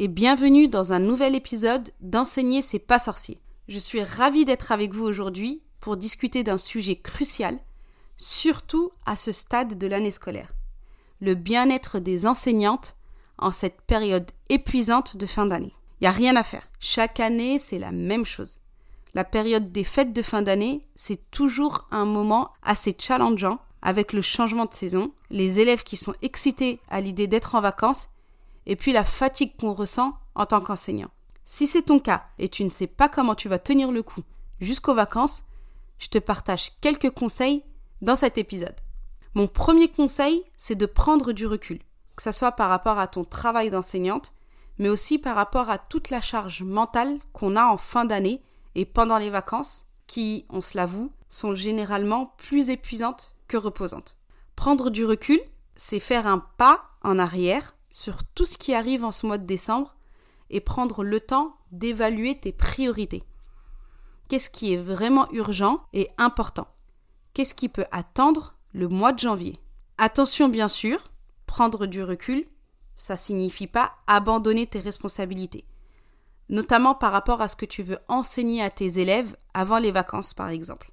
et bienvenue dans un nouvel épisode d'Enseigner c'est pas sorcier. Je suis ravie d'être avec vous aujourd'hui pour discuter d'un sujet crucial, surtout à ce stade de l'année scolaire. Le bien-être des enseignantes en cette période épuisante de fin d'année. Il n'y a rien à faire. Chaque année, c'est la même chose. La période des fêtes de fin d'année, c'est toujours un moment assez challengeant avec le changement de saison, les élèves qui sont excités à l'idée d'être en vacances, et puis la fatigue qu'on ressent en tant qu'enseignant. Si c'est ton cas et tu ne sais pas comment tu vas tenir le coup jusqu'aux vacances, je te partage quelques conseils dans cet épisode. Mon premier conseil, c'est de prendre du recul, que ce soit par rapport à ton travail d'enseignante, mais aussi par rapport à toute la charge mentale qu'on a en fin d'année et pendant les vacances, qui, on se l'avoue, sont généralement plus épuisantes que reposante. Prendre du recul, c'est faire un pas en arrière sur tout ce qui arrive en ce mois de décembre et prendre le temps d'évaluer tes priorités. Qu'est-ce qui est vraiment urgent et important? Qu'est-ce qui peut attendre le mois de janvier? Attention bien sûr, prendre du recul, ça signifie pas abandonner tes responsabilités, notamment par rapport à ce que tu veux enseigner à tes élèves avant les vacances par exemple.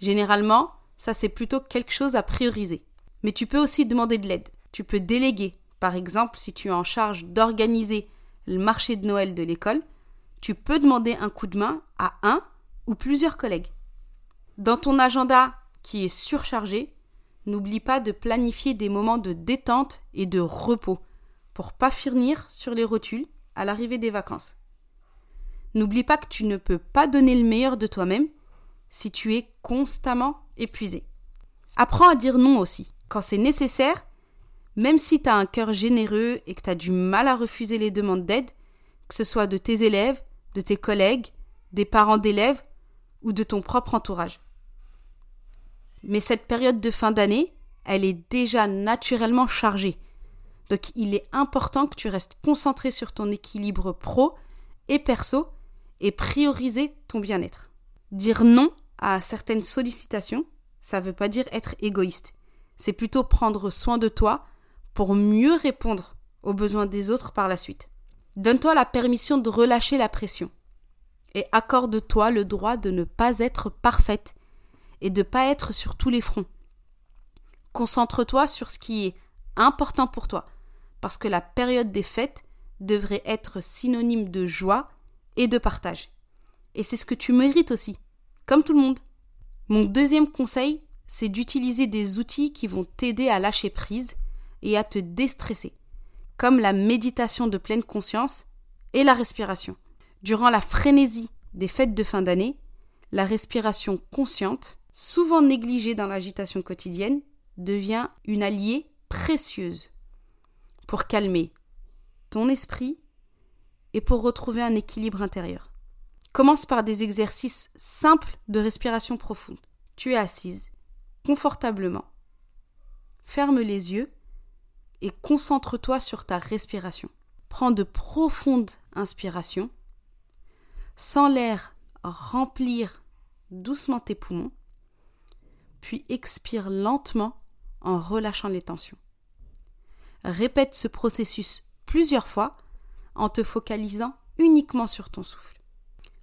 Généralement, ça c'est plutôt quelque chose à prioriser. Mais tu peux aussi demander de l'aide. Tu peux déléguer. Par exemple, si tu es en charge d'organiser le marché de Noël de l'école, tu peux demander un coup de main à un ou plusieurs collègues. Dans ton agenda qui est surchargé, n'oublie pas de planifier des moments de détente et de repos pour pas finir sur les rotules à l'arrivée des vacances. N'oublie pas que tu ne peux pas donner le meilleur de toi-même si tu es constamment épuisé. Apprends à dire non aussi, quand c'est nécessaire, même si tu as un cœur généreux et que tu as du mal à refuser les demandes d'aide, que ce soit de tes élèves, de tes collègues, des parents d'élèves ou de ton propre entourage. Mais cette période de fin d'année, elle est déjà naturellement chargée. Donc il est important que tu restes concentré sur ton équilibre pro et perso et prioriser ton bien-être. Dire non à certaines sollicitations, ça ne veut pas dire être égoïste. C'est plutôt prendre soin de toi pour mieux répondre aux besoins des autres par la suite. Donne-toi la permission de relâcher la pression et accorde-toi le droit de ne pas être parfaite et de ne pas être sur tous les fronts. Concentre-toi sur ce qui est important pour toi, parce que la période des fêtes devrait être synonyme de joie et de partage. Et c'est ce que tu mérites aussi comme tout le monde. Mon deuxième conseil, c'est d'utiliser des outils qui vont t'aider à lâcher prise et à te déstresser, comme la méditation de pleine conscience et la respiration. Durant la frénésie des fêtes de fin d'année, la respiration consciente, souvent négligée dans l'agitation quotidienne, devient une alliée précieuse pour calmer ton esprit et pour retrouver un équilibre intérieur. Commence par des exercices simples de respiration profonde. Tu es assise, confortablement. Ferme les yeux et concentre-toi sur ta respiration. Prends de profondes inspirations. Sens l'air remplir doucement tes poumons. Puis expire lentement en relâchant les tensions. Répète ce processus plusieurs fois en te focalisant uniquement sur ton souffle.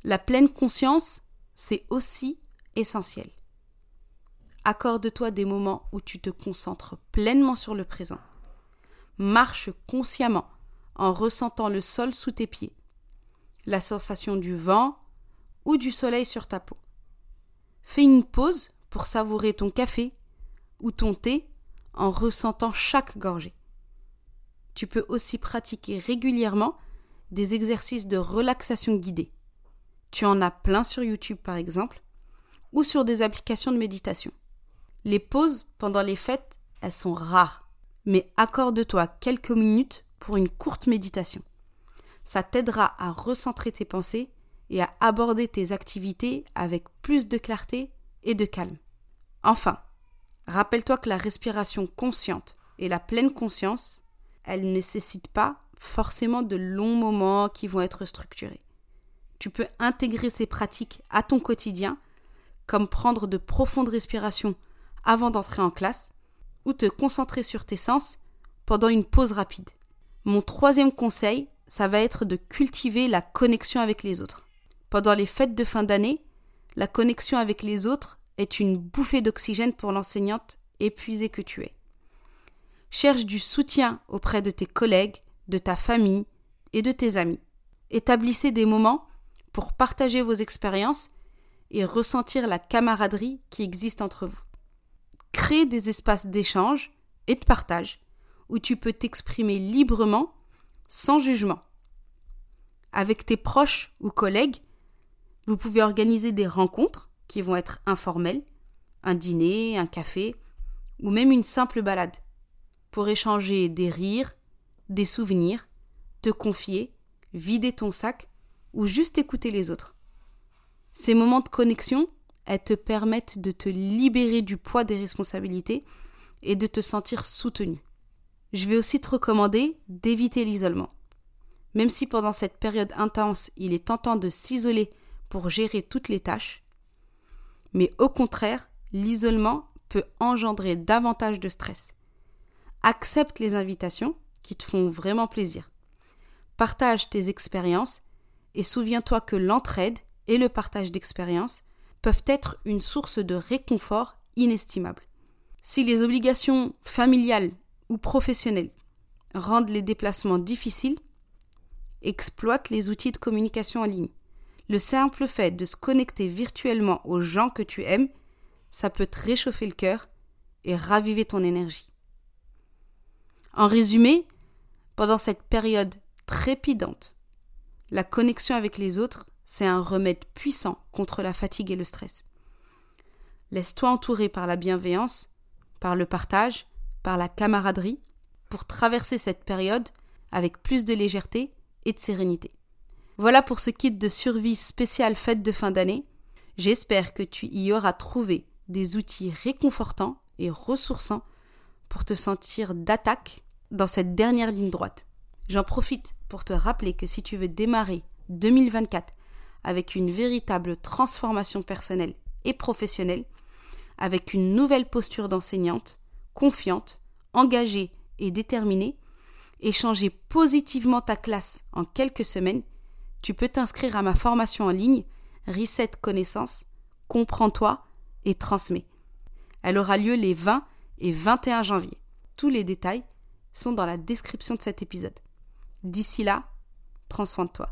La pleine conscience, c'est aussi essentiel. Accorde-toi des moments où tu te concentres pleinement sur le présent. Marche consciemment en ressentant le sol sous tes pieds. la sensation du vent ou du soleil sur ta peau. Fais une pause pour savourer ton café ou ton thé en ressentant chaque gorgée. Tu peux aussi pratiquer régulièrement des exercices de relaxation guidée. Tu en as plein sur YouTube par exemple, ou sur des applications de méditation. Les pauses pendant les fêtes, elles sont rares, mais accorde-toi quelques minutes pour une courte méditation. Ça t'aidera à recentrer tes pensées et à aborder tes activités avec plus de clarté et de calme. Enfin, rappelle-toi que la respiration consciente et la pleine conscience, elles ne nécessitent pas forcément de longs moments qui vont être structurés. Tu peux intégrer ces pratiques à ton quotidien, comme prendre de profondes respirations avant d'entrer en classe, ou te concentrer sur tes sens pendant une pause rapide. Mon troisième conseil, ça va être de cultiver la connexion avec les autres. Pendant les fêtes de fin d'année, la connexion avec les autres est une bouffée d'oxygène pour l'enseignante épuisée que tu es. Cherche du soutien auprès de tes collègues, de ta famille et de tes amis. Établissez des moments pour partager vos expériences et ressentir la camaraderie qui existe entre vous. Crée des espaces d'échange et de partage où tu peux t'exprimer librement sans jugement. Avec tes proches ou collègues, vous pouvez organiser des rencontres qui vont être informelles, un dîner, un café, ou même une simple balade, pour échanger des rires, des souvenirs, te confier, vider ton sac, ou juste écouter les autres. Ces moments de connexion, elles te permettent de te libérer du poids des responsabilités et de te sentir soutenu. Je vais aussi te recommander d'éviter l'isolement. Même si pendant cette période intense, il est tentant de s'isoler pour gérer toutes les tâches, mais au contraire, l'isolement peut engendrer davantage de stress. Accepte les invitations qui te font vraiment plaisir. Partage tes expériences et souviens-toi que l'entraide et le partage d'expériences peuvent être une source de réconfort inestimable. Si les obligations familiales ou professionnels rendent les déplacements difficiles, exploite les outils de communication en ligne. Le simple fait de se connecter virtuellement aux gens que tu aimes, ça peut te réchauffer le cœur et raviver ton énergie. En résumé, pendant cette période trépidante, la connexion avec les autres, c'est un remède puissant contre la fatigue et le stress. Laisse-toi entourer par la bienveillance, par le partage, par la camaraderie pour traverser cette période avec plus de légèreté et de sérénité. Voilà pour ce kit de survie spécial fête de fin d'année. J'espère que tu y auras trouvé des outils réconfortants et ressourçants pour te sentir d'attaque dans cette dernière ligne droite. J'en profite pour te rappeler que si tu veux démarrer 2024 avec une véritable transformation personnelle et professionnelle, avec une nouvelle posture d'enseignante, confiante, engagée et déterminée, et changer positivement ta classe en quelques semaines, tu peux t'inscrire à ma formation en ligne Reset Connaissance, Comprends-toi et transmets. Elle aura lieu les 20 et 21 janvier. Tous les détails sont dans la description de cet épisode. D'ici là, prends soin de toi.